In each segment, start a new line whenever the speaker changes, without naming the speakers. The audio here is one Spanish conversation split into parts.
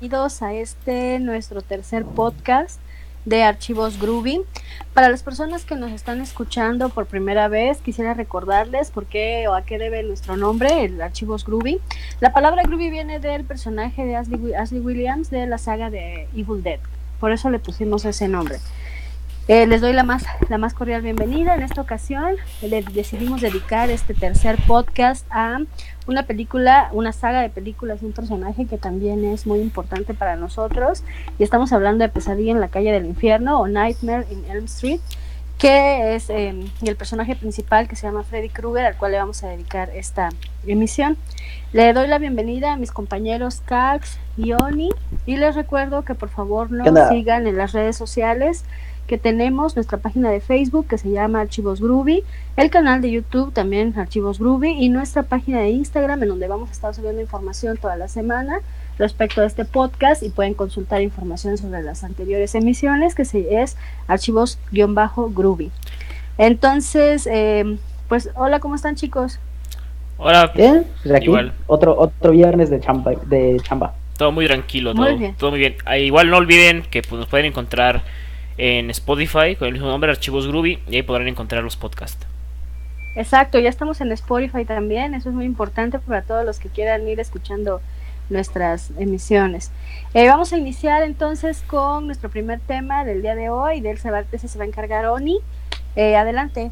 bienvenidos a este nuestro tercer podcast de Archivos Groovy. Para las personas que nos están escuchando por primera vez, quisiera recordarles por qué o a qué debe nuestro nombre, el Archivos Groovy. La palabra Groovy viene del personaje de Ashley, Williams de la saga de Evil Dead. Por eso le pusimos ese nombre. Eh, les doy la más, la más cordial bienvenida. En esta ocasión le decidimos dedicar este tercer podcast a una película, una saga de películas, un personaje que también es muy importante para nosotros. Y estamos hablando de Pesadilla en la calle del infierno o Nightmare in Elm Street, que es em, el personaje principal que se llama Freddy Krueger, al cual le vamos a dedicar esta emisión. Le doy la bienvenida a mis compañeros Cax y Oni y les recuerdo que por favor nos sigan en las redes sociales que tenemos nuestra página de Facebook que se llama Archivos Groovy, el canal de YouTube también Archivos Groovy y nuestra página de Instagram en donde vamos a estar subiendo información toda la semana respecto a este podcast y pueden consultar información sobre las anteriores emisiones que es archivos-groovy. Entonces, eh, pues hola, ¿cómo están chicos?
Hola,
bien, pues aquí, igual. Otro, otro viernes de chamba, de chamba.
Todo muy tranquilo, todo muy bien. Todo muy bien. Ah, igual no olviden que pues, nos pueden encontrar en Spotify con el mismo nombre, Archivos Groovy, y ahí podrán encontrar los podcasts.
Exacto, ya estamos en Spotify también, eso es muy importante para todos los que quieran ir escuchando nuestras emisiones. Eh, vamos a iniciar entonces con nuestro primer tema del día de hoy, del se va, se va a encargar Oni. Eh, adelante.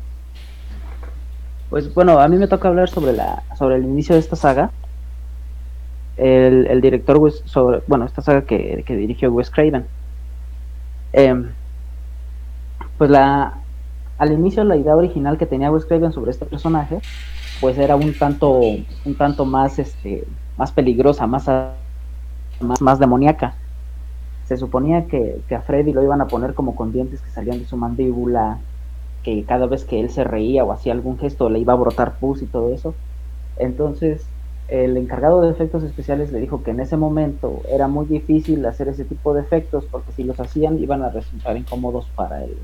Pues bueno, a mí me toca hablar sobre la sobre el inicio de esta saga. El, el director sobre, bueno, esta saga que, que dirigió Wes Craven. Eh, pues la al inicio la idea original que tenía Wes Craven sobre este personaje pues era un tanto un tanto más este más peligrosa más más, más demoníaca. Se suponía que, que, a Freddy lo iban a poner como con dientes que salían de su mandíbula que cada vez que él se reía o hacía algún gesto le iba a brotar pus y todo eso. Entonces el encargado de efectos especiales le dijo que en ese momento era muy difícil hacer ese tipo de efectos porque si los hacían iban a resultar incómodos para él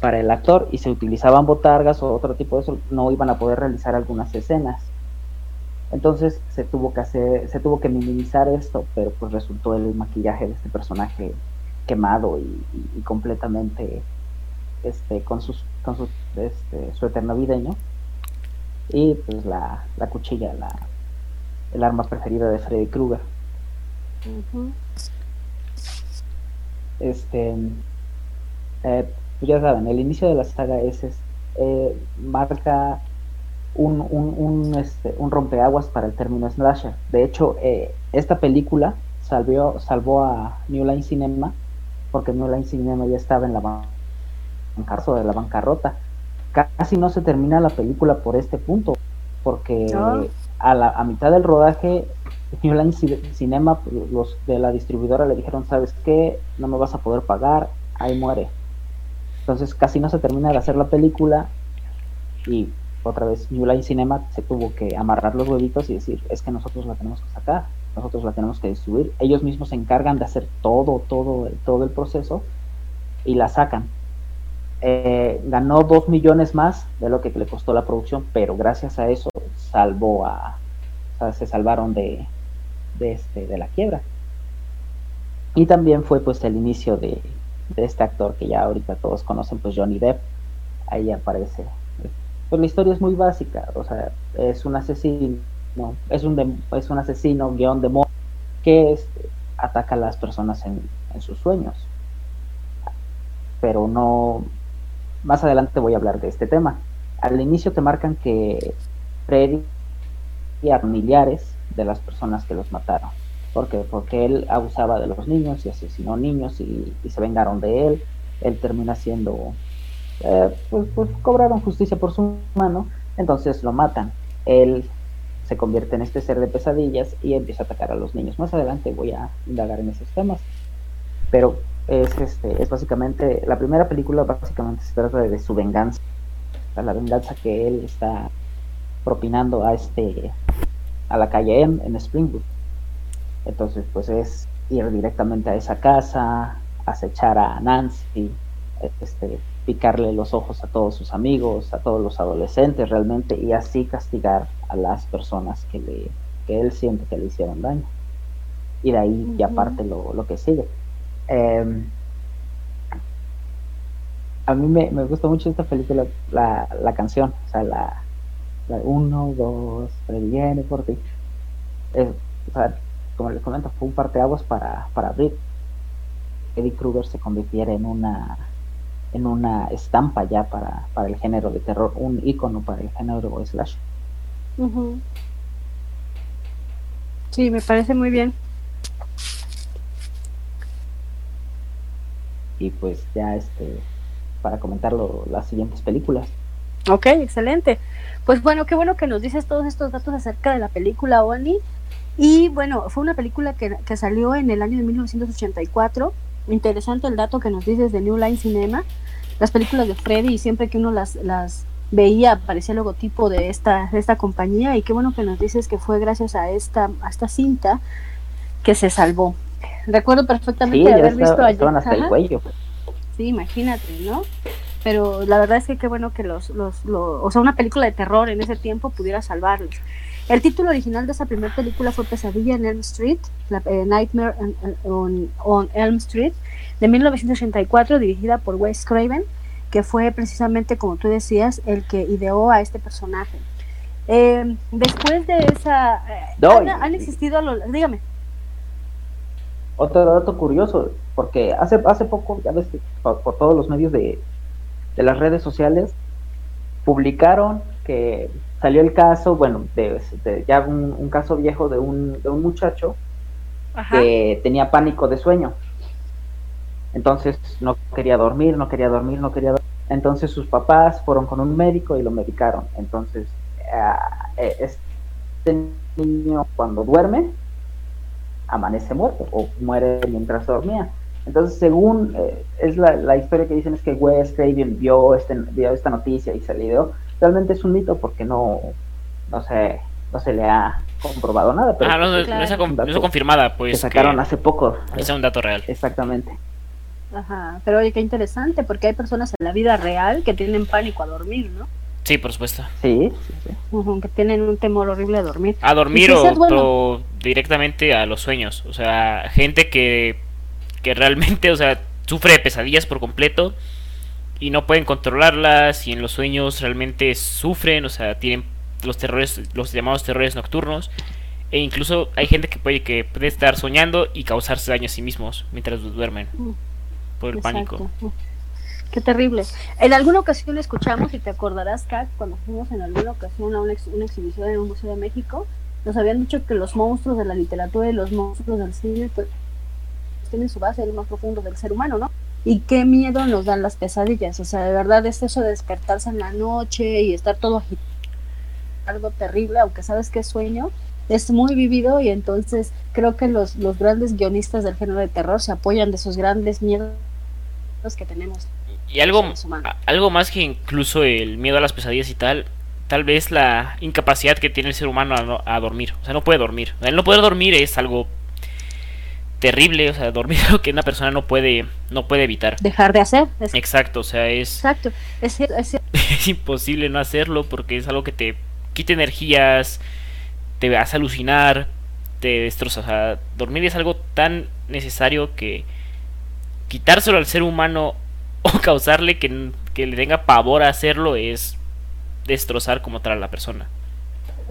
para el actor y se utilizaban botargas o otro tipo de eso, no iban a poder realizar algunas escenas. Entonces se tuvo que hacer, se tuvo que minimizar esto, pero pues resultó el maquillaje de este personaje quemado y, completamente este con sus con su este, suéter navideño y pues la, la cuchilla, la, el arma preferida de Freddy Krueger. Este eh, ya saben, el inicio de la saga es, eh, marca un, un, un, este, un, rompeaguas para el término slasher. De hecho, eh, esta película salvió, salvó a New Line Cinema porque New Line Cinema ya estaba en la bancarrota de la bancarrota. Casi no se termina la película por este punto, porque a, la, a mitad del rodaje New Line Cinema, los de la distribuidora le dijeron, ¿sabes qué? No me vas a poder pagar, ahí muere. Entonces casi no se termina de hacer la película y otra vez New Line Cinema se tuvo que amarrar los huevitos y decir, es que nosotros la tenemos que sacar, nosotros la tenemos que distribuir. Ellos mismos se encargan de hacer todo, todo, todo el proceso y la sacan. Eh, ganó dos millones más de lo que le costó la producción, pero gracias a eso salvó a, se salvaron de, de, este, de la quiebra. Y también fue pues el inicio de, de este actor que ya ahorita todos conocen, pues Johnny Depp, ahí aparece. Pues la historia es muy básica, o sea, es un asesino, es un, es un asesino guion de que ataca a las personas en, sus sueños. Pero no, más adelante voy a hablar de este tema. Al inicio te marcan que Freddy y familiares de las personas que los mataron. ¿Por Porque él abusaba de los niños y asesinó niños y, se vengaron de él. Él termina siendo, eh, pues, pues, cobraron justicia por su mano, entonces lo matan. Él se convierte en este ser de pesadillas y empieza a atacar a los niños. Más adelante voy a indagar en esos temas. Pero es, este, es básicamente, la primera película básicamente se trata de, su venganza. la venganza que él está propinando a este a la calle M en Springwood. Entonces, pues es ir directamente a esa casa, acechar a Nancy, este, picarle los ojos a todos sus amigos, a todos los adolescentes realmente, y así castigar a las personas que, le, que él siente que le hicieron daño. y de ahí ya parte lo, lo que sigue. Em, a mí me, me, gusta mucho esta película, la, la canción, o sea, la, la uno, dos, tres, viene por ti. o sea, como les comento, fue un parteaguas para, para abrir. Eddie Kruger se convirtiera en una en una estampa ya para, para el género de terror, un icono para el género de slash.
Sí, me parece muy bien.
Y pues ya este para comentar las siguientes películas.
Ok, excelente. Pues bueno, qué bueno que nos dices todos estos datos acerca de la película Oni. Y bueno, fue una película que, que salió en el año de 1984. Interesante el dato que nos dices de New Line Cinema. Las películas de Freddy, siempre que uno las, las veía aparecía el logotipo de esta, de esta compañía. Y qué bueno que nos dices que fue gracias a esta, a esta cinta que se salvó. Recuerdo perfectamente haber visto
allí. hasta el cuello.
Sí, imagínate, ¿no? Pero la verdad es que qué bueno que los, los, o sea, una película de terror en ese tiempo pudiera salvarlos. El título original de esa primera película fue Pesadilla en Elm Street, eh, Nightmare on, Elm Street, de 1984, dirigida por Wes Craven, que fue precisamente, como tú decías, el que ideó a este personaje. Eh, después de esa... Eh, han, existido... dígame.
Otro dato curioso, porque hace, hace poco, ya ves que por, todos los medios de, las redes sociales, publicaron que salió el caso, bueno, de, ya un, caso viejo de un, de un muchacho que tenía pánico de sueño. Entonces no quería dormir, no quería dormir, no quería dormir. Entonces sus papás fueron con un médico y lo medicaron. Entonces, eh, este niño cuando duerme, amanece muerto o muere mientras dormía. Entonces, según eh, es la, historia que dicen es que Wes Craven vio, este, vio esta noticia y se le dio, realmente es un mito porque no, no, se, no se le ha comprobado nada.
Pero ah, no, no, es confirmada, pues.
sacaron hace poco.
Es un dato real.
Exactamente.
Ajá, pero oye, qué interesante, porque hay personas en la vida real que tienen pánico a dormir, ¿no?
Sí, por supuesto.
Sí,
que tienen un temor horrible a dormir.
A dormir o, directamente a los sueños. O sea, gente que, que realmente, o sea, sufre de pesadillas por completo y no pueden controlarlas y en los sueños realmente sufren, o sea, tienen los terrores, los llamados terrores nocturnos. E incluso hay gente que puede, que puede estar soñando y causarse daño a sí mismos mientras duermen mm. por el pánico.
Qué terrible. En alguna ocasión escuchamos, y te acordarás, Kat, cuando fuimos en alguna ocasión a una, exhibición en un museo de México, nos habían dicho que los monstruos de la literatura y los monstruos del cine pues, tienen su base en lo más profundo del ser humano, ¿no? Y qué miedo nos dan las pesadillas. O sea, de verdad es eso de despertarse en la noche y estar todo agitado, algo terrible, aunque sabes que es sueño, es muy vivido y entonces creo que los, los grandes guionistas del género de terror se apoyan de esos grandes miedos que tenemos.
Y algo, algo más que incluso el miedo a las pesadillas y tal, tal vez la incapacidad que tiene el ser humano a, dormir. O sea, no puede dormir. el no poder dormir es algo terrible, o sea, dormir es algo que una persona no puede no puede evitar.
Dejar de hacer.
Exacto, o sea, es
Exacto, es,
es, imposible no hacerlo porque es algo que te quita energías, te hace alucinar, te destroza, o sea, dormir es algo tan necesario que quitárselo al ser humano o causarle que, le tenga pavor a hacerlo es destrozar como tal a la persona.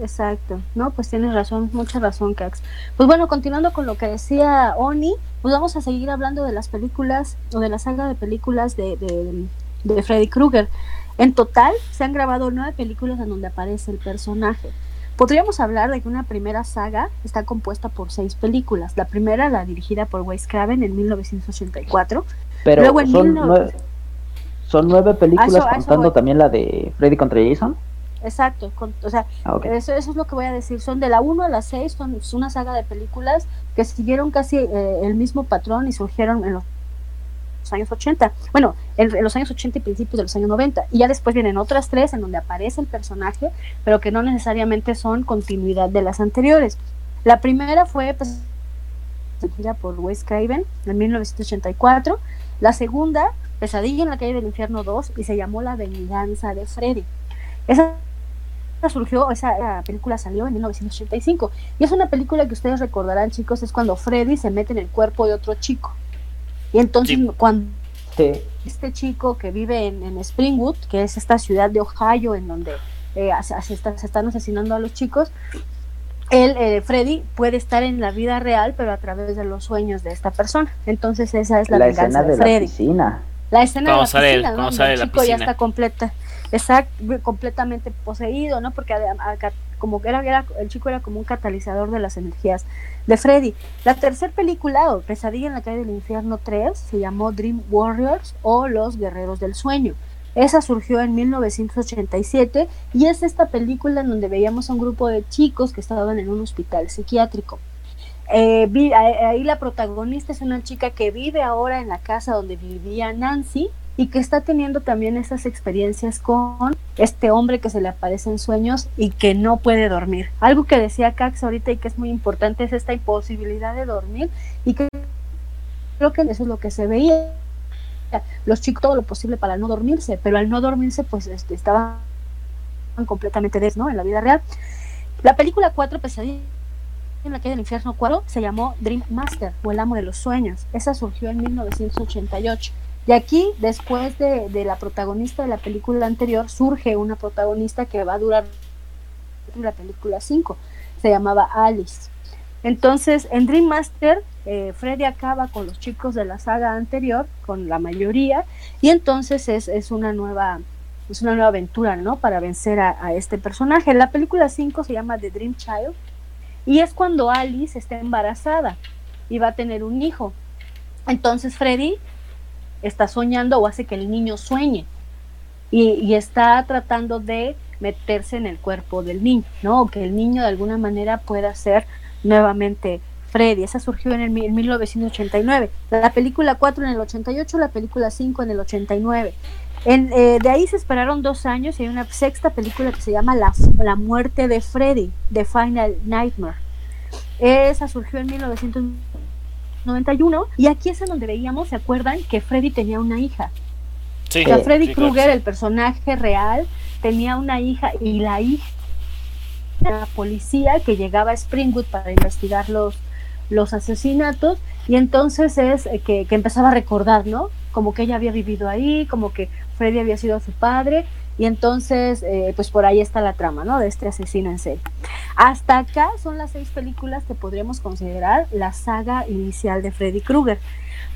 Exacto, no, pues tienes razón, mucha razón, Cax. Pues bueno, continuando con lo que decía Oni, pues vamos a seguir hablando de las películas o de la saga de películas de, de, de Freddy Krueger. En total se han grabado nueve películas en donde aparece el personaje. Podríamos hablar de que una primera saga está compuesta por seis películas. La primera, la dirigida por Wes Craven en 1984,
pero son, nueve, son nueve películas contando también la de Freddy contra Jason.
Exacto, o sea, ah, eso, eso, es lo que voy a decir. Son de la 1 a la 6, son una saga de películas que siguieron casi eh, el mismo patrón y surgieron en los años 80. Bueno, en, los años 80 y principios de los años 90. Y ya después vienen otras tres en donde aparece el personaje, pero que no necesariamente son continuidad de las anteriores. La primera fue pues, por Wes Craven en 1984 la segunda, Pesadilla en la calle del infierno 2, y se llamó La venganza de Freddy. Esa surgió, esa película salió en 1985 y es una película que ustedes recordarán chicos, es cuando Freddy se mete en el cuerpo de otro chico. Y entonces cuando este chico que vive en, Springwood, que es esta ciudad de Ohio en donde eh, se, están asesinando a los chicos, él, eh, Freddy, puede estar en la vida real, pero a través de los sueños de esta persona. Entonces esa es la, venganza de, Freddy. La piscina. La escena de la piscina, ¿no? el chico ya está completa, está completamente poseído, ¿no? Porque como era, era, el chico era como un catalizador de las energías de Freddy. La tercera película, o Pesadilla en la calle del infierno 3, se llamó Dream Warriors o Los Guerreros del Sueño. Esa surgió en 1987 y es esta película en donde veíamos a un grupo de chicos que estaban en un hospital psiquiátrico. Eh, ahí la protagonista es una chica que vive ahora en la casa donde vivía Nancy y que está teniendo también esas experiencias con este hombre que se le aparece en sueños y que no puede dormir. Algo que decía Cax ahorita y que es muy importante es esta imposibilidad de dormir y que creo que eso es lo que se veía los chicos todo lo posible para no dormirse, pero al no dormirse pues este, estaban completamente des, ¿no? En la vida real. La película 4, Pesadilla en la calle del infierno 4, se llamó Dream Master o El amo de los sueños. Esa surgió en 1988. Y aquí, después de, de, la protagonista de la película anterior, surge una protagonista que va a durar la película 5. Se llamaba Alice. Entonces, en Dream Master, eh, Freddy acaba con los chicos de la saga anterior, con la mayoría, y entonces es, es una nueva es una nueva aventura, ¿no? Para vencer a, este personaje. La película 5 se llama The Dream Child y es cuando Alice está embarazada y va a tener un hijo. Entonces Freddy está soñando o hace que el niño sueñe y, y está tratando de meterse en el cuerpo del niño, ¿no? O que el niño de alguna manera pueda ser nuevamente Freddy. Esa surgió en, el, 1989. La película 4 en el 88, la película 5 en el 89. En, eh, de ahí se esperaron dos años y hay una sexta película que se llama La, la muerte de Freddy, The Final Nightmare. Esa surgió en 1991 y aquí es en donde veíamos, ¿se acuerdan? Que Freddy tenía una hija. Sí, Freddy Krueger, el personaje real, tenía una hija y la hija la policía que llegaba a Springwood para investigar los, los asesinatos y entonces es eh, que, empezaba a recordar, ¿no? Como que ella había vivido ahí, como que Freddy había sido su padre y entonces eh, pues por ahí está la trama, ¿no? De este asesino en serie. Hasta acá son las seis películas que podríamos considerar la saga inicial de Freddy Krueger.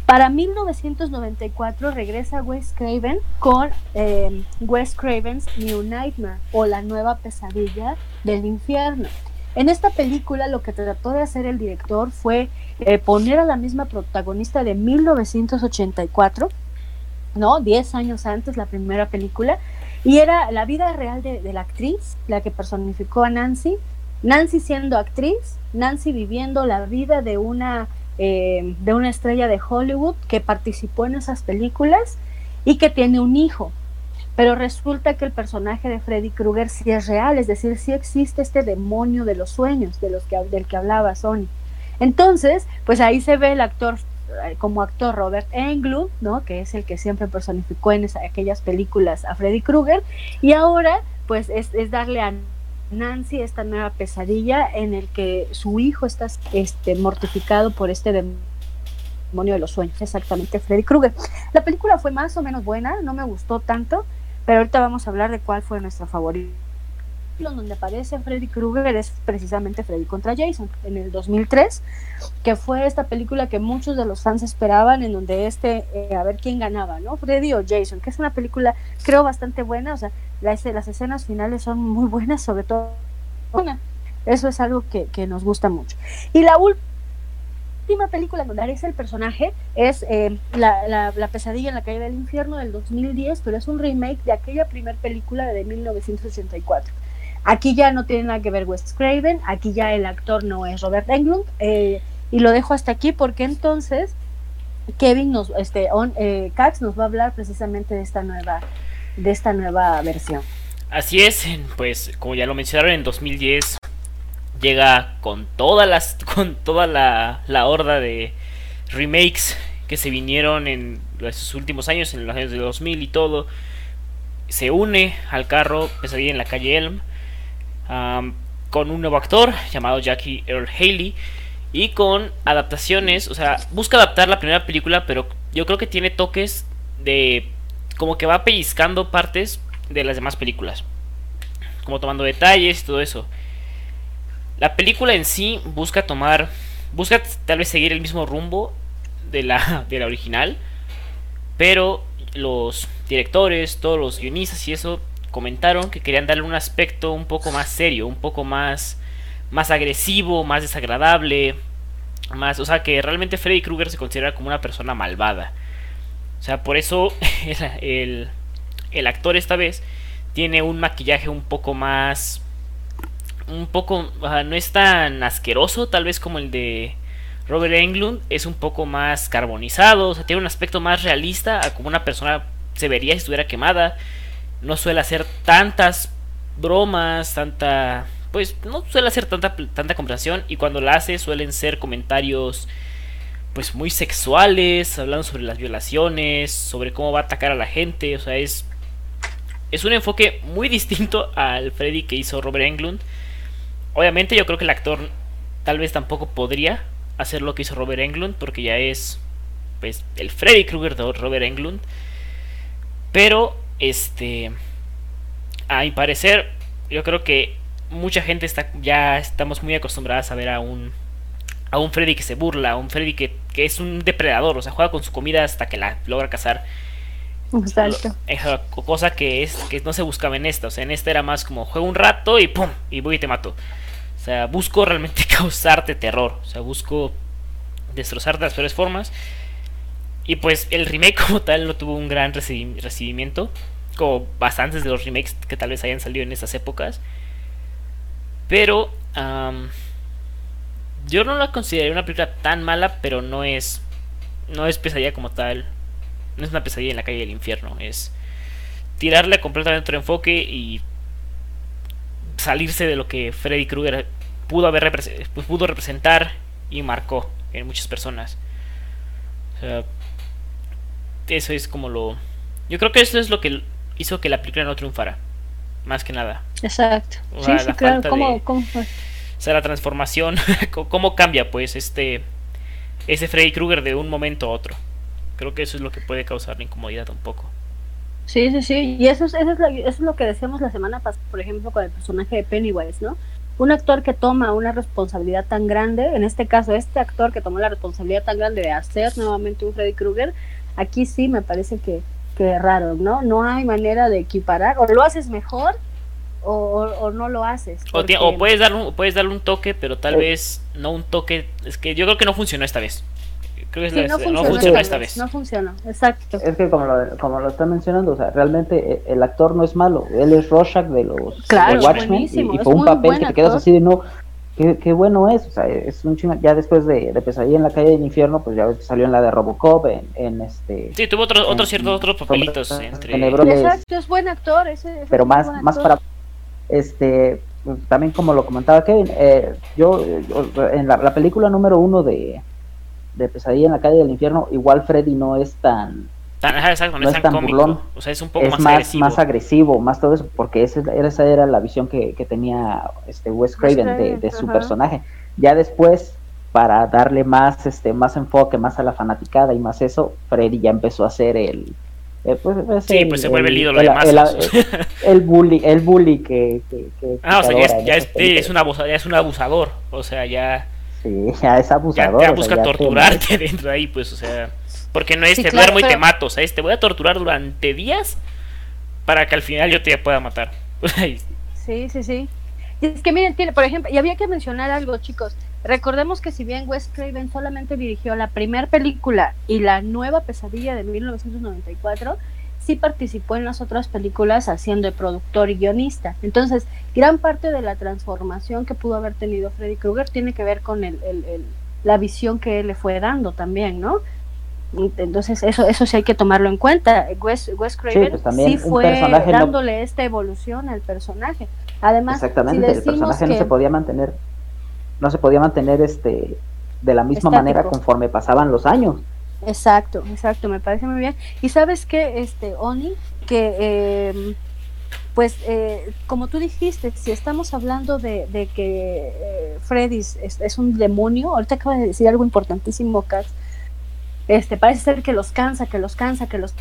Para 1994 regresa Wes Craven con eh, Wes Craven's New Nightmare o La nueva pesadilla del infierno. En esta película lo que trató de hacer el director fue eh, poner a la misma protagonista de 1984, ¿no? Diez años antes, la primera película, y era la vida real de, la actriz, la que personificó a Nancy, Nancy siendo actriz, Nancy viviendo la vida de una eh, de una estrella de Hollywood que participó en esas películas y que tiene un hijo. Pero resulta que el personaje de Freddy Krueger sí es real, es decir, sí existe este demonio de los sueños de los que, del que hablaba Sony. Entonces, pues ahí se ve el actor como actor Robert Englund, ¿no? que es el que siempre personificó en aquellas películas a Freddy Krueger, y ahora pues es, es darle a Nancy esta nueva pesadilla en el que su hijo está este, mortificado por este demonio de los sueños, exactamente Freddy Krueger. La película fue más o menos buena, no me gustó tanto, pero ahorita vamos a hablar de cuál fue nuestra favorita donde aparece Freddy Krueger es precisamente Freddy contra Jason en el 2003, que fue esta película que muchos de los fans esperaban, en donde este, eh, a ver quién ganaba, ¿no? Freddy o Jason, que es una película creo bastante buena, o sea, las, las escenas finales son muy buenas, sobre todo una. Eso es algo que, que nos gusta mucho. Y la última película donde aparece el personaje es eh, la, la, la, pesadilla en la calle del infierno del 2010, pero es un remake de aquella primera película de 1984. Aquí ya no tiene nada que ver Wes Craven, aquí ya el actor no es Robert Englund, eh, y lo dejo hasta aquí porque entonces Kevin nos, este, on, eh, Cax nos va a hablar precisamente de esta nueva, de esta nueva versión.
Así es, pues como ya lo mencionaron en 2010 llega con todas las, con toda la, la horda de remakes que se vinieron en los últimos años, en los años de 2000 y todo. Se une al carro Pesadilla en la calle Elm con un nuevo actor llamado Jackie Earl Haley y con adaptaciones, o sea, busca adaptar la primera película, pero yo creo que tiene toques de como que va pellizcando partes de las demás películas, como tomando detalles y todo eso. La película en sí busca tomar, busca tal vez seguir el mismo rumbo de la, de la original, pero los directores, todos los guionistas y eso comentaron que querían darle un aspecto un poco más serio, un poco más más agresivo, más desagradable, más, o sea, que realmente Freddy Krueger se considera como una persona malvada. O sea, por eso el, el actor esta vez tiene un maquillaje un poco más un poco no es tan asqueroso tal vez como el de Robert Englund es un poco más carbonizado o sea tiene un aspecto más realista a como una persona se vería si estuviera quemada no suele hacer tantas bromas tanta pues no suele hacer tanta tanta conversación y cuando la hace suelen ser comentarios pues muy sexuales hablando sobre las violaciones sobre cómo va a atacar a la gente o sea es es un enfoque muy distinto al Freddy que hizo Robert Englund Obviamente yo creo que el actor tal vez tampoco podría hacer lo que hizo Robert Englund porque ya es pues el Freddy Krueger de Robert Englund. Pero este a mi parecer yo creo que mucha gente está ya estamos muy acostumbradas a ver a un a un Freddy que se burla, a un Freddy que, que es un depredador, o sea, juega con su comida hasta que la logra cazar.
Exacto.
Cosa que es que no se buscaba en esta, o sea, en esta era más como juego un rato y pum, y voy y te mato. O sea, busco realmente causarte terror. O sea, busco destrozarte de las peores formas. Y pues el remake como tal no tuvo un gran recibimiento. Como bastantes de los remakes que tal vez hayan salido en estas épocas. Pero yo no la consideraría una película tan mala, pero no es. No es pesadilla como tal. No es una pesadilla en la calle del infierno. Es tirarle completamente otro enfoque y salirse de lo que Freddy Krueger pudo haber pudo representar y marcó en muchas personas. O sea, eso es como lo yo creo que eso es lo que hizo que la película no triunfara, más que nada.
Exacto. sí, sí, claro. ¿Cómo, fue? O
sea, la transformación, cómo cambia pues este ese Freddy Krueger de un momento a otro. Creo que eso es lo que puede causar la incomodidad un poco.
Sí, sí, sí. Y eso es, eso es, lo, eso es lo que decíamos la semana pasada, por ejemplo, con el personaje de Pennywise, ¿no? Un actor que toma una responsabilidad tan grande, en este caso, este actor que tomó la responsabilidad tan grande de hacer nuevamente un Freddy Krueger, aquí sí me parece que, que raro, ¿no? No hay manera de equiparar, o lo haces mejor o, o, no lo haces.
O, puedes, darle un, puedes darle un toque, pero tal vez no un toque. Es que yo creo que no funcionó esta vez. Creo que
no, funciona, esta vez. No funciona, exacto.
Es que como lo, como lo está mencionando, o sea, realmente eh, el actor no es malo. Él es Rorschach de los Watchmen y, fue un papel que te quedas así de no. Qué, bueno es, o sea, es un chino, ya después de, de Pesadilla en la calle del infierno, pues ya salió en la de Robocop, en, en este...
Sí, tuvo otros otros ciertos otros papelitos entre...
Exacto, es buen actor, ese,
pero más, más para... Este, también como lo comentaba Kevin, eh, yo, en la, película número uno de, de Pesadilla en la calle del infierno, igual Freddy no es tan
no, es tan, burlón, o sea, es un poco
más, agresivo. más agresivo, más todo eso, porque esa, esa era la visión que, tenía este Wes Craven de, su personaje. Ya después, para darle más este más enfoque, más a la fanaticada y más eso, Freddy ya empezó a hacer el
eh, pues, sí, pues se vuelve el ídolo de
El, bully, el bully que,
ah, o sea, ya, es, es, un abusador, ya es un abusador, o sea, ya
Sí, ya es abusador.
Ya, busca torturarte dentro de ahí, pues, o sea. Porque no es te duermo y te mato, o sea, es te voy a torturar durante días para que al final yo te pueda matar.
sí, sí, sí. Y es que miren, tiene, por ejemplo, y había que mencionar algo, chicos. Recordemos que si bien Wes Craven solamente dirigió la primera película y la nueva pesadilla de 1994, sí participó en las otras películas haciendo de productor y guionista. Entonces, gran parte de la transformación que pudo haber tenido Freddy Krueger tiene que ver con el, la visión que él le fue dando también, ¿no? Entonces, eso, eso sí hay que tomarlo en cuenta. Wes, Craven sí, pues, fue dándole esta evolución al personaje. Además,
Exactamente, el personaje no se podía mantener, no se podía mantener este de la misma manera conforme pasaban los años.
Exacto, exacto, me parece muy bien. Y sabes que, este, Oni, que eh, pues eh, como tú dijiste, si estamos hablando de, que eh, Freddy es, un demonio, ahorita acaba de decir algo importantísimo, Katz, este, parece ser que los cansa, que los cansa, que los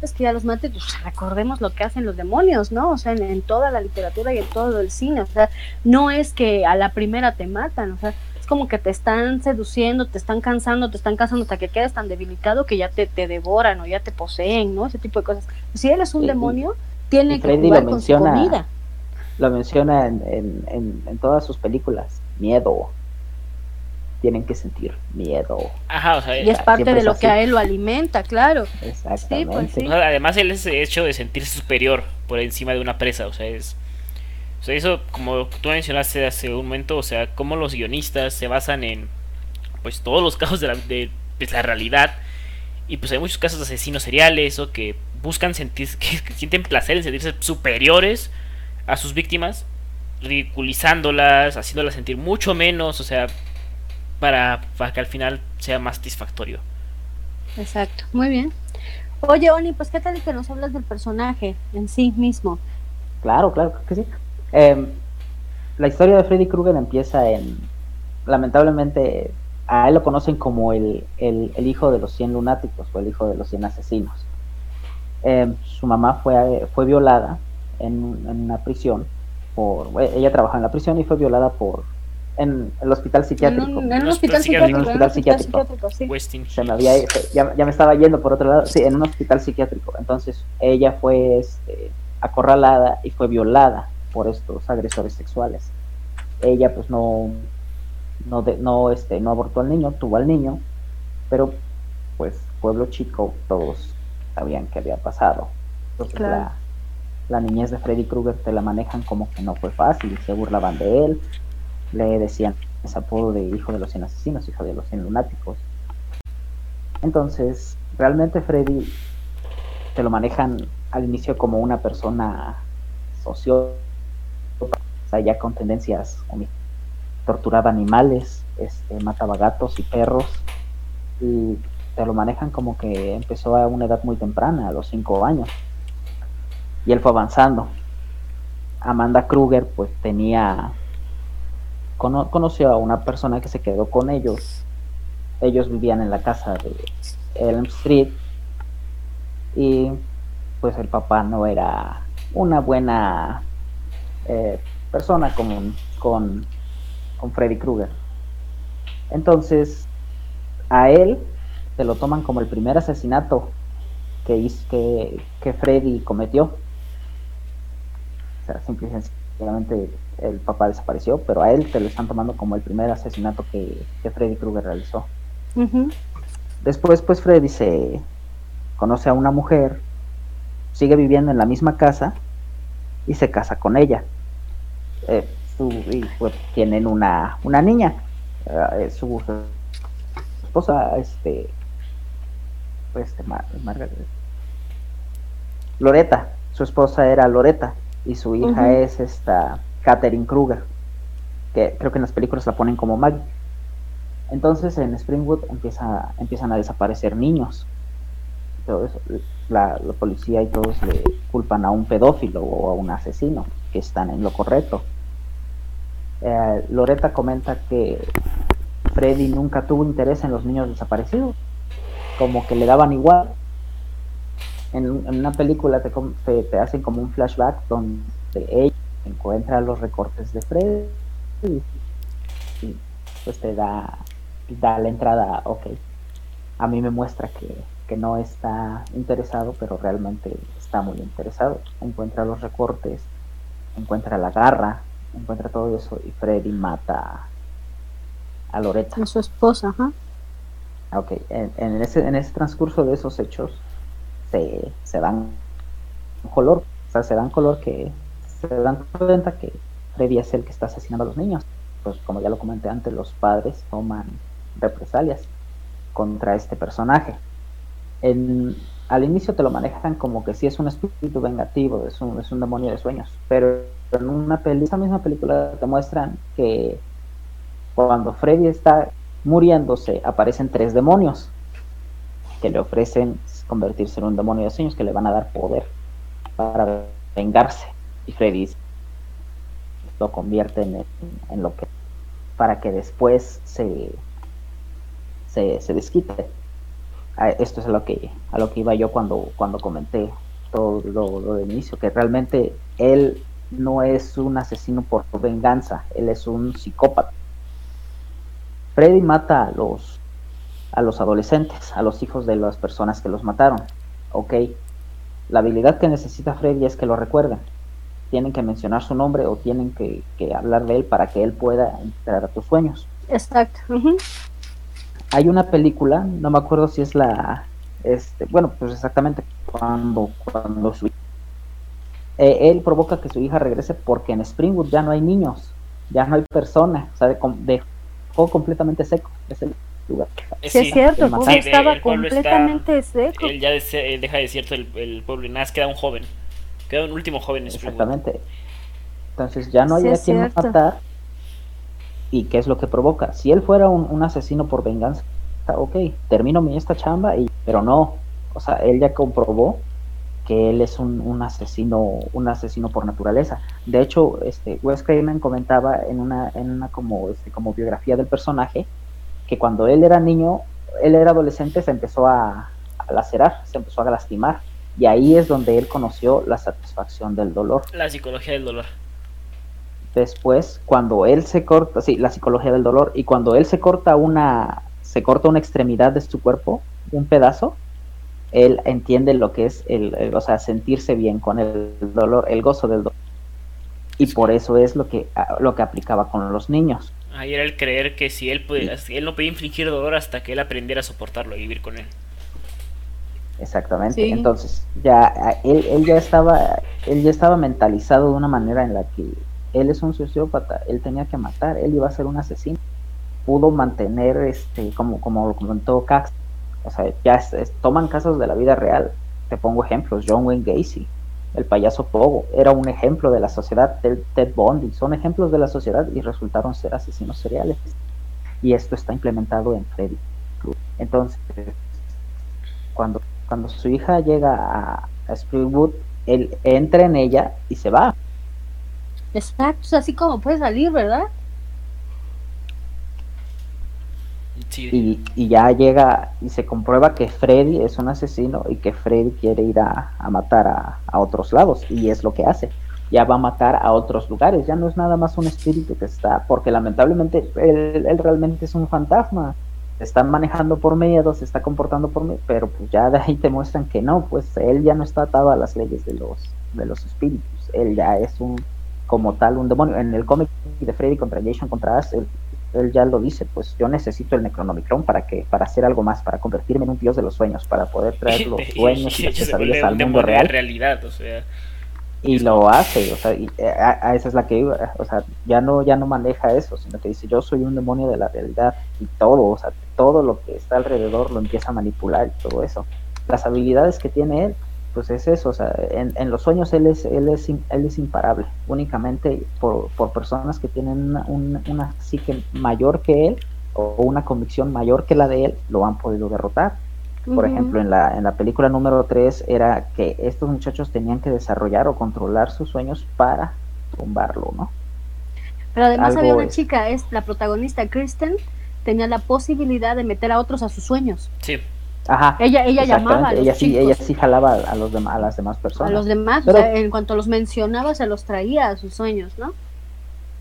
es que ya los mate, pues recordemos lo que hacen los demonios, ¿no? O sea, en, toda la literatura y en todo el cine, o sea, no es que a la primera te matan, o sea, es como que te están seduciendo, te están cansando, te están cansando hasta que quedes tan debilitado que ya te, te devoran o ya te poseen, ¿no? Ese tipo de cosas. Si él es un demonio, tiene que jugar con su comida.
Lo menciona en, en, en todas sus películas, miedo, tienen que sentir miedo.
y es parte de lo que a él lo alimenta, claro.
Exactamente.
además, él es hecho de sentirse superior por encima de una presa, o sea, es. O sea, eso, como tú mencionaste hace un momento, o sea, cómo los guionistas se basan en, pues, todos los casos de la, de, pues, la realidad. Y pues hay muchos casos de asesinos seriales o que buscan sentir, que sienten placer en sentirse superiores a sus víctimas, ridiculizándolas, haciéndolas sentir mucho menos, o sea, para, que al final sea más satisfactorio.
Exacto, muy bien. Oye, Oni, pues qué tal que nos hablas del personaje en sí mismo.
Claro, claro, que sí. Em, la historia de Freddy Krueger empieza en, lamentablemente, a él lo conocen como el, el, hijo de los 100 lunáticos o el hijo de los 100 asesinos. Em, su mamá fue, fue violada en, en, una prisión, por, ella trabajaba en la prisión y fue violada por en el hospital psiquiátrico.
En un, hospital psiquiátrico. En un hospital
psiquiátrico. Se me había, ya, ya, me estaba yendo por otro lado. Sí, en un hospital psiquiátrico. Entonces ella fue este, acorralada y fue violada por estos agresores sexuales. Ella pues no no no este no abortó al niño, tuvo al niño, pero pues pueblo chico todos sabían que había pasado. Entonces la, la niñez de Freddy Krueger te la manejan como que no fue fácil, se burlaban de él, le decían ese apodo de hijo de los cien asesinos, hijo de los cien lunáticos. Entonces, realmente Freddy te lo manejan al inicio como una persona sociópata, o ya con tendencias, torturaba animales, este, mataba gatos y perros, y te lo manejan como que empezó a una edad muy temprana, a los cinco años, y él fue avanzando. Amanda Kruger pues tenía conoció a una persona que se quedó con ellos. Ellos vivían en la casa de Elm Street y pues el papá no era una buena eh, persona con, con, Freddy Krueger. Entonces, a él se lo toman como el primer asesinato que, que, que Freddy cometió. O sea, simple y sencillamente el papá desapareció, pero a él te lo están tomando como el primer asesinato que, Freddy Krueger realizó. Después, pues Freddy se conoce a una mujer, sigue viviendo en la misma casa y se casa con ella. Eh, y pues, tienen una, una niña. Eh, su, esposa, este, pues, Loreta, su esposa era Loreta y su hija es esta Catherine Kruger, que creo que en las películas la ponen como Maggie. Entonces en Springwood empieza, empiezan a desaparecer niños. la, policía y todos le culpan a un pedófilo o a un asesino, que están en lo correcto. Eh, Loreta comenta que Freddy nunca tuvo interés en los niños desaparecidos, como que le daban igual. En, una película te, te, te, hacen como un flashback donde ella encuentra los recortes de Fred y, pues te da, da la entrada, ok. A mí me muestra que, que no está interesado, pero realmente está muy interesado. Encuentra los recortes, encuentra la garra, encuentra todo eso y Freddy mata a Loretta.
A su esposa, ajá.
Ok, en, ese, en ese transcurso de esos hechos se, se dan color, o sea, se dan color que se dan cuenta que Freddy es el que está asesinando a los niños. Pues como ya lo comenté antes, los padres toman represalias contra este personaje. En, al inicio te lo manejan como que sí es un espíritu vengativo, es un, demonio de sueños, pero en una esa misma película te muestran que cuando Freddy está muriéndose aparecen tres demonios que le ofrecen convertirse en un demonio de sueños que le van a dar poder para vengarse. Y Freddy lo convierte en, en lo que para que después se, se, se desquite. Esto es a lo que a lo que iba yo cuando cuando comenté todo lo, lo de inicio, que realmente él no es un asesino por venganza, él es un psicópata. Freddy mata a los a los adolescentes, a los hijos de las personas que los mataron. Ok, la habilidad que necesita Freddy es que lo recuerden. Tienen que mencionar su nombre o tienen que, hablar de él para que él pueda entrar a tus sueños.
Exacto.
Hay una película, no me acuerdo si es la, este, bueno, pues exactamente cuando, cuando su, eh, él provoca que su hija regrese porque en Springwood ya no hay niños, ya no hay personas, o sea, dejó completamente seco ese lugar.
Sí, es cierto, el pueblo estaba completamente seco.
Él ya deja desierto el, el pueblo y nada, queda un joven. Queda un último joven en
Exactamente. Entonces ya no hay a quien matar. ¿Y qué es lo que provoca? Si él fuera un, asesino por venganza, ok, termino mi esta chamba, y, pero no. O sea, él ya comprobó que él es un, un, asesino, un asesino por naturaleza. De hecho, este, Wes Craven comentaba en una, en una como, este, como biografía del personaje que cuando él era niño, él era adolescente, se empezó a, a lacerar, se empezó a lastimar y ahí es donde él conoció la satisfacción del dolor.
La psicología del dolor.
Después, cuando él se corta, sí, la psicología del dolor, y cuando él se corta una, se corta una extremidad de su cuerpo, un pedazo, él entiende lo que es el, o sea, sentirse bien con el dolor, el gozo del dolor. Y por eso es lo que, lo que aplicaba con los niños.
Ahí era el creer que si él, podía, él no podía infligir dolor hasta que él aprendiera a soportarlo y vivir con él.
Exactamente. Entonces, ya él, él ya estaba él ya estaba mentalizado de una manera en la que él es un sociópata, él tenía que matar, él iba a ser un asesino. Pudo mantener este como como lo comentó Cax, o sea, ya toman casos de la vida real. Te pongo ejemplos, John Wayne Gacy, el payaso Pogo, era un ejemplo de la sociedad, Ted, Bundy, son ejemplos de la sociedad y resultaron ser asesinos seriales. Y esto está implementado en Freddy. Entonces, cuando cuando su hija llega a, Springwood, él entra en ella y se va.
Exacto, así como puede salir, ¿verdad?
Y, ya llega y se comprueba que Freddy es un asesino y que Freddy quiere ir a, matar a, otros lados y es lo que hace. Ya va a matar a otros lugares, ya no es nada más un espíritu que está, porque lamentablemente él realmente es un fantasma se están manejando por miedo, se está comportando por miedo, pero pues ya de ahí te muestran que no, pues él ya no está atado a las leyes de los, de los espíritus, él ya es un, como tal, un demonio. En el cómic de Freddy contra Jason contra Ash, él, ya lo dice, pues yo necesito el Necronomicron para que, para hacer algo más, para convertirme en un dios de los sueños, para poder traer los sueños y, las pesadillas al mundo real.
realidad, o sea
y lo hace, o sea, y eh, a, esa es la que iba, o sea, ya no, ya no maneja eso, sino que dice, yo soy un demonio de la realidad y todo, o sea, todo lo que está alrededor lo empieza a manipular y todo eso. Las habilidades que tiene él, pues es eso, o sea, en, los sueños él es, él es, él es imparable, únicamente por, por personas que tienen una, una psique mayor que él o una convicción mayor que la de él, lo han podido derrotar por ejemplo, en la, en la película número 3 era que estos muchachos tenían que desarrollar o controlar sus sueños para tumbarlo, ¿no?
Pero además había una chica, es la protagonista, Kristen, tenía la posibilidad de meter a otros a sus sueños.
Sí.
Ajá.
Ella, ella llamaba a
ella sí, ella sí jalaba a los a las demás personas.
A los demás, o sea, en cuanto los mencionaba se los traía a sus sueños, ¿no?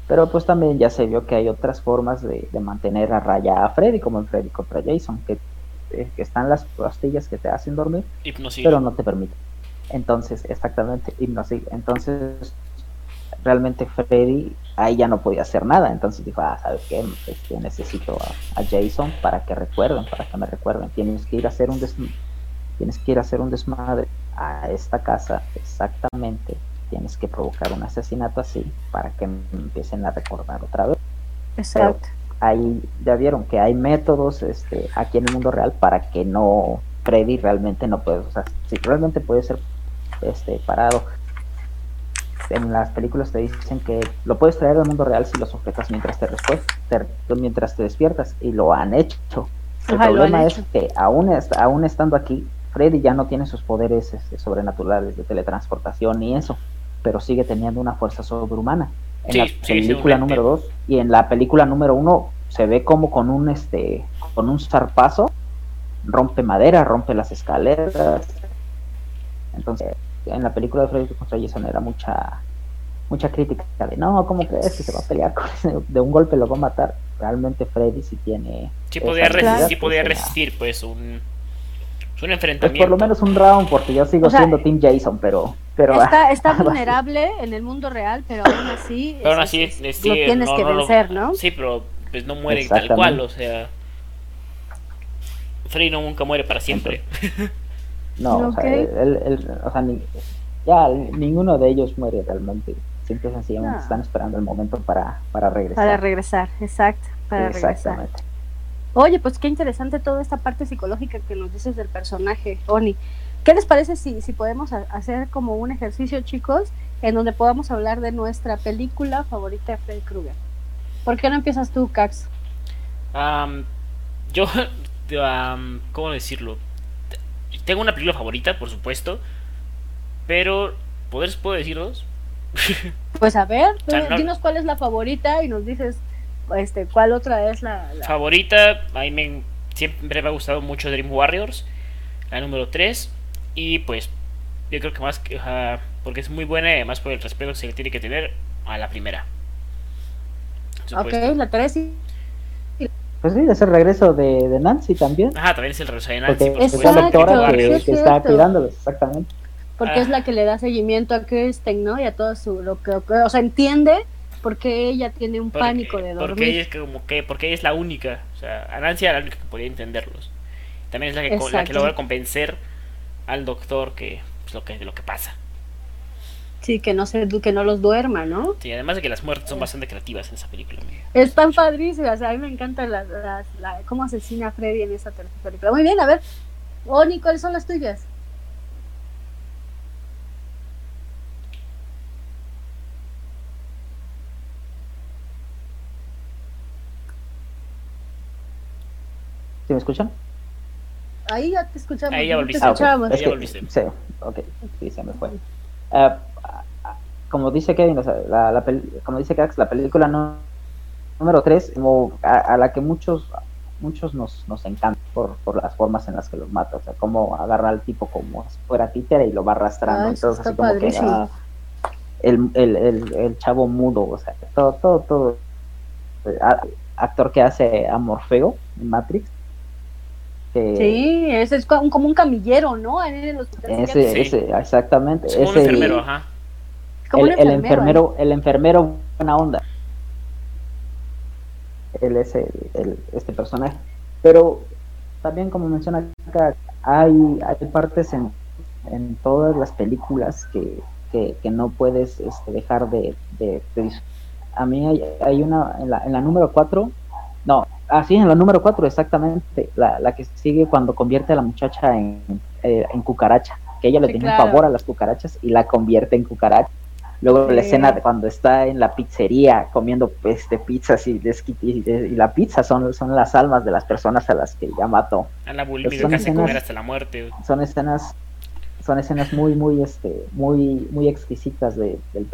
Pero pues también ya se vio que hay otras formas de, de mantener a raya a Freddy, como en Freddy contra Jason, que eh, que están las pastillas que te hacen dormir, pero no te permiten. Entonces, exactamente, hipnosis. Entonces, realmente Freddy ahí ya no podía hacer nada. Entonces dijo, ah, ¿sabes qué? Este, necesito a, Jason para que recuerden, para que me recuerden. Tienes que ir a hacer un tienes que ir a hacer un desmadre a esta casa, exactamente. Tienes que provocar un asesinato así para que me empiecen a recordar otra vez.
Exacto
ahí ya vieron que hay métodos este, aquí en el mundo real para que no Freddy realmente no puede, o sea, si realmente puede ser este parado. En las películas te dicen que lo puedes traer al mundo real si lo sujetas mientras te, te mientras te despiertas y lo han hecho. El problema es que aún, aún estando aquí, Freddy ya no tiene sus poderes este, sobrenaturales de teletransportación ni eso. pero sigue teniendo una fuerza sobrehumana. En la película número 2 y en la película número 1 se ve como con un este con un zarpazo rompe madera, rompe las escaleras. Entonces, en la película de Freddy contra Jason era mucha mucha crítica de no, ¿cómo crees que se va a pelear con de un golpe lo va a matar? Realmente Freddy sí tiene
sí podía, resistir, sí podía resistir pues un un enfrentamiento.
Pues por lo menos un round, porque yo sigo siendo Team Jason, pero. pero
está, está vulnerable en el mundo real, pero aún así.
Pero aún así,
lo tienes que vencer, ¿no?
Sí, pero pues no muere tal cual, o sea. Frey no nunca muere para siempre.
No, o sea, el, o sea ya ninguno de ellos muere realmente. Siempre sencillamente están esperando el momento para, para regresar.
Para regresar, exacto. Para Exactamente. regresar. Oye, pues qué interesante toda esta parte psicológica que nos dices del personaje, Oni. ¿Qué les parece si, si podemos hacer como un ejercicio, chicos, en donde podamos hablar de nuestra película favorita de Freddy Krueger? ¿Por qué no empiezas tú, Cax?
yo, ¿cómo decirlo? Tengo una película favorita, por supuesto, pero ¿puedes, ¿puedo decir dos?
Pues a ver, dinos cuál es la favorita y nos dices este, ¿cuál otra es la,
favorita? A mí me, siempre me ha gustado mucho Dream Warriors, la número 3. Y pues yo creo que más que, porque es muy buena y además por el respeto que se le tiene que tener a la primera.
Ok, la 3
Pues sí, es el regreso de, Nancy también.
Ajá, también es el regreso de Nancy.
Porque es la doctora que, está cuidándolos, exactamente.
Porque es ah. la que le da seguimiento a Kirsten, ¿no? Y a todo su. Lo que, o sea, entiende porque ella tiene un pánico de dormir.
Porque ella es como que, porque ella es la única, o sea, Anancia era la única que podía entenderlos. También es la que, la que logra convencer al doctor que pues, lo que lo que pasa.
Sí, que no se que no los duerma, ¿no?
Sí, además de que las muertes son bastante creativas en esa película.
Están padrísimas, a mí me encanta la, cómo asesina a Freddy en esa película. Muy bien, a ver, Oni, ¿cuáles son las tuyas?
¿Sí me escuchan?
Ahí ya te escuchamos.
Ahí ya volviste. Volviste.
Sí, ok. Sí, se me fue. Uh, como dice Kevin, o sea, la, la como dice Cax, la película no, número 3, a, la que muchos muchos nos, nos encanta por, por las formas en las que los mata, o sea, cómo agarra al tipo como si fuera títere y lo va arrastrando, entonces así como que ah, el, el, el, el, chavo mudo, o sea, todo, todo, todo, eh, actor que hace a Morfeo en Matrix,
sí, ese es como un camillero, ¿no?
ese, ese, exactamente.
Es el, enfermero, ajá.
el, enfermero, el enfermero buena onda. Él es el, este personaje. Pero también, como menciona acá, hay, hay partes en, en todas las películas que, que, no puedes este, dejar de, de, A mí hay, hay una, en la, en la número 4, no, Así, en la número 4, exactamente. La, la, que sigue cuando convierte a la muchacha en, eh, en cucaracha. Que ella le tiene un favor a las cucarachas y la convierte en cucaracha. Luego la escena de cuando está en la pizzería comiendo este, pizzas y, y, la pizza son, son las almas de las personas a las que ya mató.
A la bulimia casi comer hasta la muerte.
Son escenas son escenas muy muy este muy muy exquisitas de, del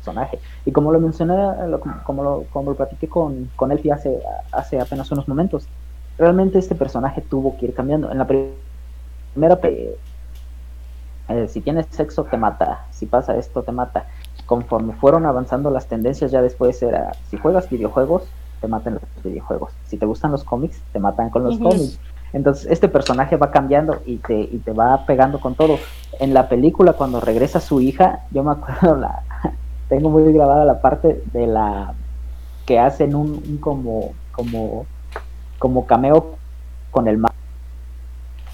personaje. Y como lo mencioné, como lo, como lo platiqué con, con Elfie hace, hace apenas unos momentos, realmente este personaje tuvo que ir cambiando. En la primera, eh, si tienes sexo te mata, si pasa esto te mata. Conforme fueron avanzando las tendencias, ya después era, si juegas videojuegos, te matan los videojuegos. Si te gustan los cómics, te matan con los cómics. Entonces este personaje va cambiando y te, y te va pegando con todo. En la película, cuando regresa su hija, yo me acuerdo la, tengo muy grabada la parte de la que hacen un, como como como cameo con el mar.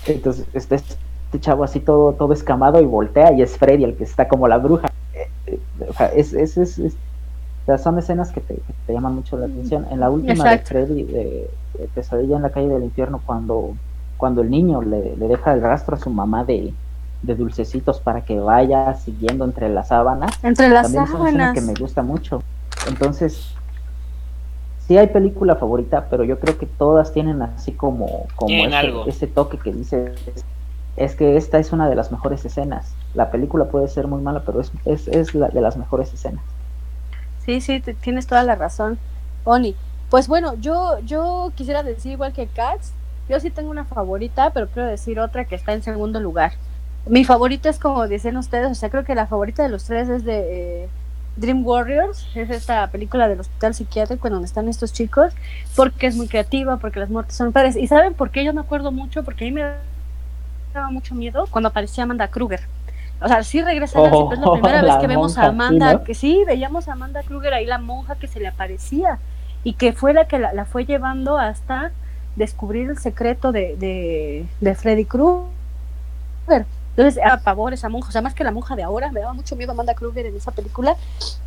Entonces este, este, chavo así todo todo escamado y voltea y es Freddy el que está como la bruja. Eh, eh, o sea, es, es, es, son escenas que te, llaman mucho la atención. En la última de Freddy, de, Pesadilla en la calle del infierno, cuando, cuando el niño le, le deja el rastro a su mamá de, de dulcecitos para que vaya siguiendo entre las sábanas.
Entre las sábanas.
que me gusta mucho. Entonces, sí hay película favorita, pero yo creo que todas tienen así como, como ese, toque que dice es, que esta es una de las mejores escenas. la película puede ser muy mala, pero es, es, es la de las mejores escenas.
Sí, sí, tienes toda la razón, Oni. Pues bueno, yo, yo quisiera decir igual que Cats, yo sí tengo una favorita, pero quiero decir otra que está en segundo lugar. Mi favorita es como dicen ustedes, o sea, creo que la favorita de los tres es de eh, Dream Warriors, es esta película del hospital psiquiátrico en donde están estos chicos, porque es muy creativa, porque las muertes son padres. ¿Y saben por qué? Yo me acuerdo mucho, porque a mí me daba mucho miedo cuando aparecía Amanda Kruger. O sea, sí regresa oh, es la primera vez que vemos a Amanda, que sí, veíamos a Amanda Kruger ahí, la monja que se le aparecía, y que fue la que la, fue llevando hasta descubrir el secreto de, de, de Freddy Krueger. Entonces, a pavor esa monja, o sea, más que la monja de ahora, me daba mucho miedo Amanda Kruger en esa película,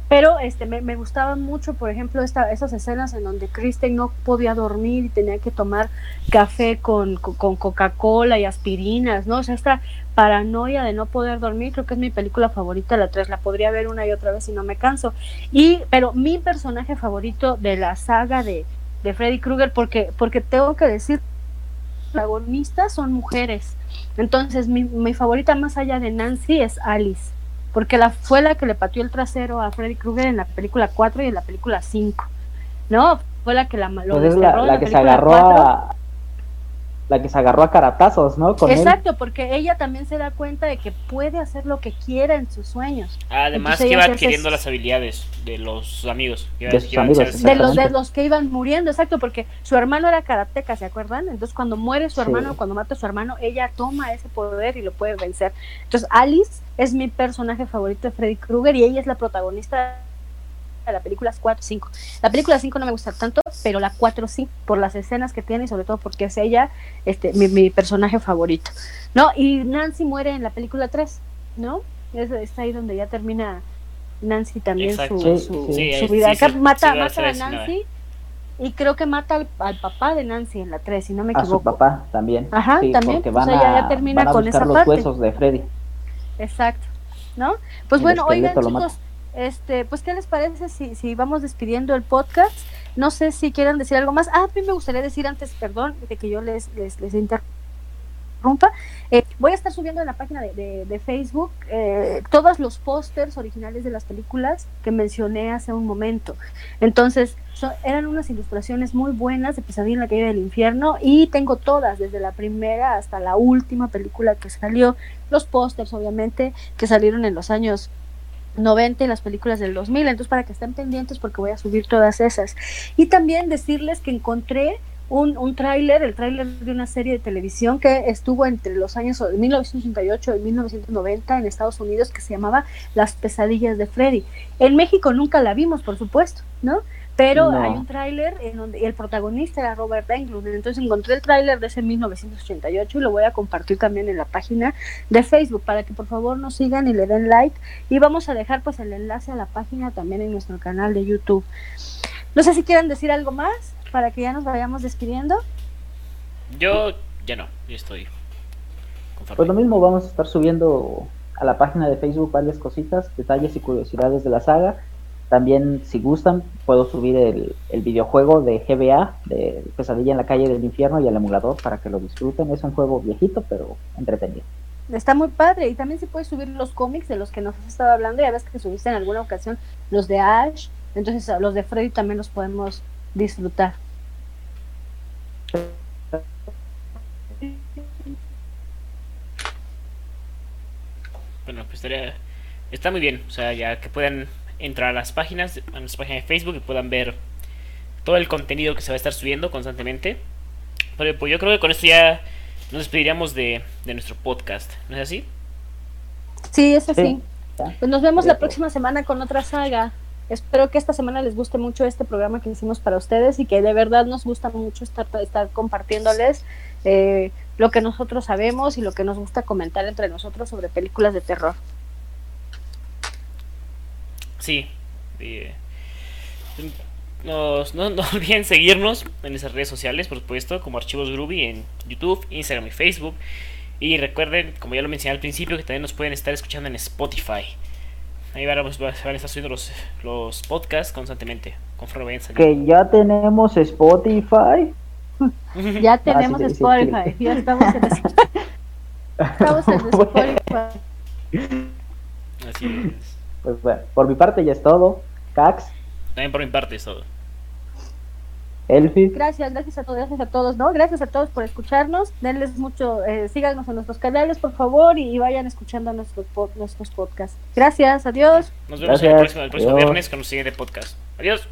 pero este me, me gustaban mucho, por ejemplo, esta, esas escenas en donde Kristen no podía dormir y tenía que tomar café con, con, Coca-Cola y aspirinas, ¿no? O sea, esta paranoia de no poder dormir, creo que es mi película favorita, la 3, la podría ver una y otra vez y no me canso. Y, pero mi personaje favorito de la saga de, de Freddy Krueger, porque, porque tengo que decir, protagonistas son mujeres entonces, mi, mi favorita más allá de Nancy es Alice, porque la, fue la que le pateó el trasero a Freddy Krueger en la película 4 y en la película 5. ¿No? Fue la que la,
lo pues la, la que se agarró a, la que se agarró a caratazos, ¿no?
Exacto, porque ella también se da cuenta de que puede hacer lo que quiera en sus sueños.
Además que iba adquiriendo las habilidades de los amigos.
de, de,
los, de los que iban muriendo, exacto, porque su hermano era karateca, ¿se acuerdan? Entonces cuando muere su hermano, cuando mata a su hermano, ella toma ese poder y lo puede vencer. Entonces Alice es mi personaje favorito de Freddy Krueger y ella es la protagonista la película 4 5. La película 5 no me gusta tanto, pero la 4 sí, por las escenas que tiene y sobre todo porque es ella este, mi, personaje favorito. ¿No? Y Nancy muere en la película 3, ¿no? Es, ahí donde ya termina Nancy también su, vida. mata, mata a Nancy y creo que mata al, papá de Nancy en la 3, si no me equivoco.
A su papá también.
Ajá, también.
Porque van ya, termina con esa los huesos de Freddy.
Exacto. ¿No? Pues bueno, oigan chicos, este, pues, ¿qué les parece si, si vamos despidiendo el podcast? No sé si quieran decir algo más. Ah, a mí me gustaría decir antes, perdón, de que yo les, les, les interrumpa. Eh, voy a estar subiendo en la página de, Facebook eh, todos los pósters originales de las películas que mencioné hace un momento. Entonces, eran unas ilustraciones muy buenas de Pesadilla en la calle del infierno y tengo todas, desde la primera hasta la última película que salió. Los pósters, obviamente, que salieron en los años 90 y las películas del 2000, entonces para que estén pendientes porque voy a subir todas esas. Y también decirles que encontré un, un tráiler, el tráiler de una serie de televisión que estuvo entre los años 1988 y 1990 en Estados Unidos que se llamaba Las pesadillas de Freddy. En México nunca la vimos, por supuesto, ¿no? Pero hay un tráiler en donde el protagonista era Robert Englund. Entonces encontré el tráiler de ese 1988 y lo voy a compartir también en la página de Facebook para que por favor nos sigan y le den like. Y vamos a dejar pues el enlace a la página también en nuestro canal de YouTube. No sé si quieren decir algo más para que ya nos vayamos despidiendo.
Yo ya no, yo estoy.
Pues lo mismo, vamos a estar subiendo a la página de Facebook varias cositas, detalles y curiosidades de la saga también, si gustan, puedo subir el, videojuego de GBA, de Pesadilla en la calle del infierno y el emulador para que lo disfruten. Es un juego viejito, pero entretenido.
Está muy padre. Y también se puede subir los cómics de los que nos has estado hablando. Ya ves que subiste en alguna ocasión los de Ash. Entonces, los de Freddy también los podemos disfrutar.
Bueno, pues estaría. Está muy bien. O sea, ya que puedan entrar a las páginas, a nuestra página de Facebook y puedan ver todo el contenido que se va a estar subiendo constantemente. Pero pues yo creo que con esto ya nos despediríamos de, nuestro podcast, ¿no es así?
Sí, es así. Pues nos vemos la próxima semana con otra saga. Espero que esta semana les guste mucho este programa que hicimos para ustedes y que de verdad nos gusta mucho estar, estar compartiéndoles eh, lo que nosotros sabemos y lo que nos gusta comentar entre nosotros sobre películas de terror.
Sí. no, olviden seguirnos en nuestras redes sociales, por supuesto, como Archivos Groovy en YouTube, Instagram y Facebook. Y recuerden, como ya lo mencioné al principio, que también nos pueden estar escuchando en Spotify. Ahí van a, estar subiendo los, los podcasts constantemente, conforme
Que ya tenemos Spotify.
ya tenemos Spotify. Ya estamos en, estamos en Spotify.
Así es.
Pues bueno, por mi parte ya es todo. Cax,
También por mi parte es todo.
Elfis,
Gracias, gracias a todos, gracias a todos, ¿no? Gracias a todos por escucharnos. Denles mucho, eh, síganos en nuestros canales, por favor, y, vayan escuchando nuestros, po- nuestros podcasts. Gracias, adiós.
Nos vemos en el
Gracias.
próximo, el próximo viernes con el siguiente podcast. Adiós.